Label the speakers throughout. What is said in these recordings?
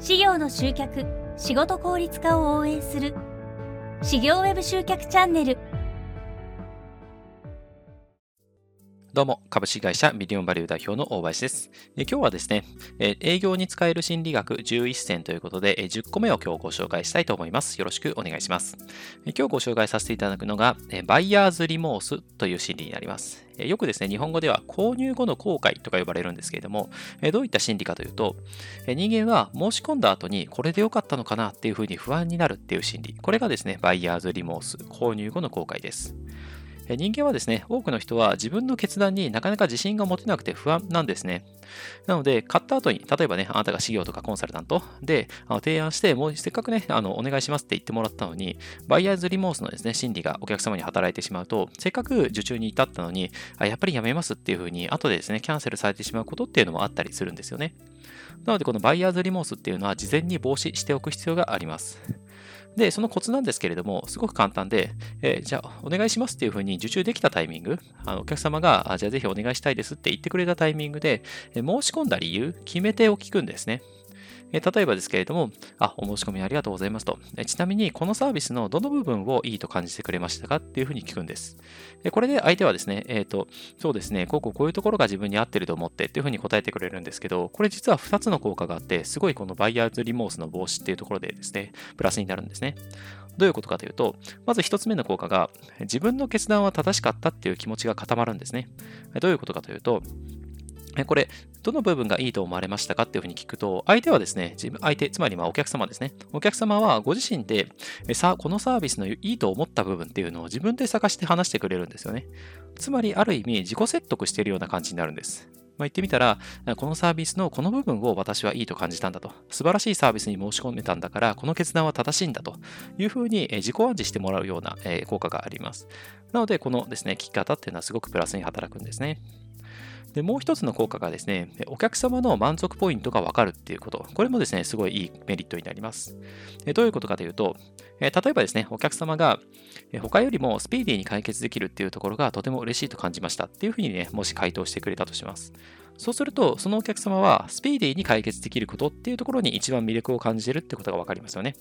Speaker 1: 事業の集客仕事効率化を応援する。事業ウェブ集客チャンネル。
Speaker 2: どうも、株式会社ミリオンバリュー代表の大林です。え今日はですね、え営業に使える心理学11選ということで、え10個目を今日ご紹介したいと思います。よろしくお願いします。え今日ご紹介させていただくのが、えバイヤーズリモースという心理になります。えよくですね、日本語では購入後の後悔とか呼ばれるんですけれども、えどういった心理かというと、え人間は申し込んだ後にこれで良かったのかなっていうふうに不安になるっていう心理。これがですね、バイヤーズリモース、購入後の後悔です。人間はですね、多くの人は自分の決断になかなか自信が持てなくて不安なんですね。なので、買った後に、例えばね、あなたが事業とかコンサルタントであの提案して、もうせっかくね、あのお願いしますって言ってもらったのに、バイヤーズリモースのですね、心理がお客様に働いてしまうと、せっかく受注に至ったのに、あやっぱりやめますっていうふうに、後でですね、キャンセルされてしまうことっていうのもあったりするんですよね。なので、このバイヤーズリモースっていうのは、事前に防止しておく必要があります。で、そのコツなんですけれども、すごく簡単で、えー、じゃあ、お願いしますっていうふうに受注できたタイミング、あのお客様が、じゃあぜひお願いしたいですって言ってくれたタイミングで、え申し込んだ理由、決め手を聞くんですね。え例えばですけれども、あ、お申し込みありがとうございますと。えちなみに、このサービスのどの部分をいいと感じてくれましたかっていうふうに聞くんです。えこれで相手はですね、えっ、ー、と、そうですね、こうこうこういうところが自分に合ってると思ってっていうふうに答えてくれるんですけど、これ実は2つの効果があって、すごいこのバイヤーズリモースの防止っていうところでですね、プラスになるんですね。どういうことかというと、まず1つ目の効果が、自分の決断は正しかったっていう気持ちが固まるんですね。どういうことかというと、これ、どの部分がいいと思われましたかっていうふうに聞くと、相手はですね、自分相手、つまりまあお客様ですね。お客様はご自身で、さ、このサービスのいいと思った部分っていうのを自分で探して話してくれるんですよね。つまり、ある意味、自己説得しているような感じになるんです。まあ、言ってみたら、このサービスのこの部分を私はいいと感じたんだと。素晴らしいサービスに申し込めたんだから、この決断は正しいんだというふうに自己暗示してもらうような効果があります。なので、このですね、聞き方っていうのはすごくプラスに働くんですね。で、もう一つの効果がですね、お客様の満足ポイントがわかるっていうこと。これもですね、すごいいいメリットになります。どういうことかというと、例えばですね、お客様が他よりもスピーディーに解決できるっていうところがとても嬉しいと感じましたっていうふうにね、もし回答してくれたとします。そうすると、そのお客様はスピーディーに解決できることっていうところに一番魅力を感じてるってことが分かりますよね。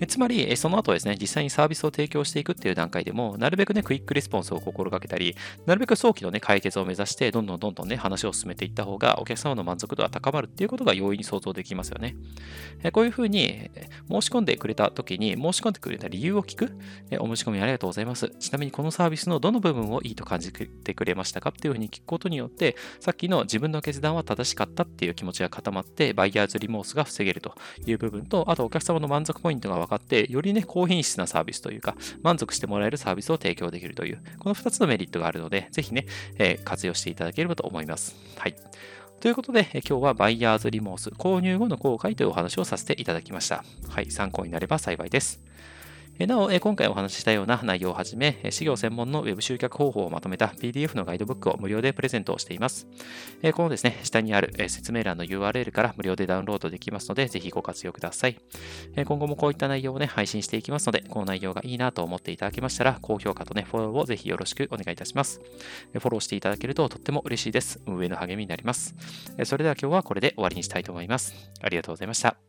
Speaker 2: えつまり、その後ですね、実際にサービスを提供していくっていう段階でも、なるべくね、 quick response を心がけたり、なるべく早期のね、解決を目指して、どんどんどんどんね、話を進めていった方が、お客様の満足度が高まるっていうことが容易に想像できますよね。えこういうふうに、申し込んでくれた時に、申し込んでくれた理由を聞く。えお申し込みありがとうございます。ちなみに、このサービスのどの部分をいいと感じてくれましたかっていうふうに聞くことによって、さっきの自分の決断は正しかったっていう気持ちが固まって、バイヤーズリモースが防げるという部分と、あとお客様の満足ポイントが分かって、よりね、高品質なサービスというか、満足してもらえるサービスを提供できるという、この2つのメリットがあるので、ぜひね、えー、活用していただければと思います。はい。ということで、今日はバイヤーズリモース購入後の後悔というお話をさせていただきました。はい、参考になれば幸いです。なお、今回お話ししたような内容をはじめ、事業専門の Web 集客方法をまとめた PDF のガイドブックを無料でプレゼントをしています。このですね、下にある説明欄の URL から無料でダウンロードできますので、ぜひご活用ください。今後もこういった内容をね、配信していきますので、この内容がいいなと思っていただけましたら、高評価とね、フォローをぜひよろしくお願いいたします。フォローしていただけるととっても嬉しいです。運営の励みになります。それでは今日はこれで終わりにしたいと思います。ありがとうございました。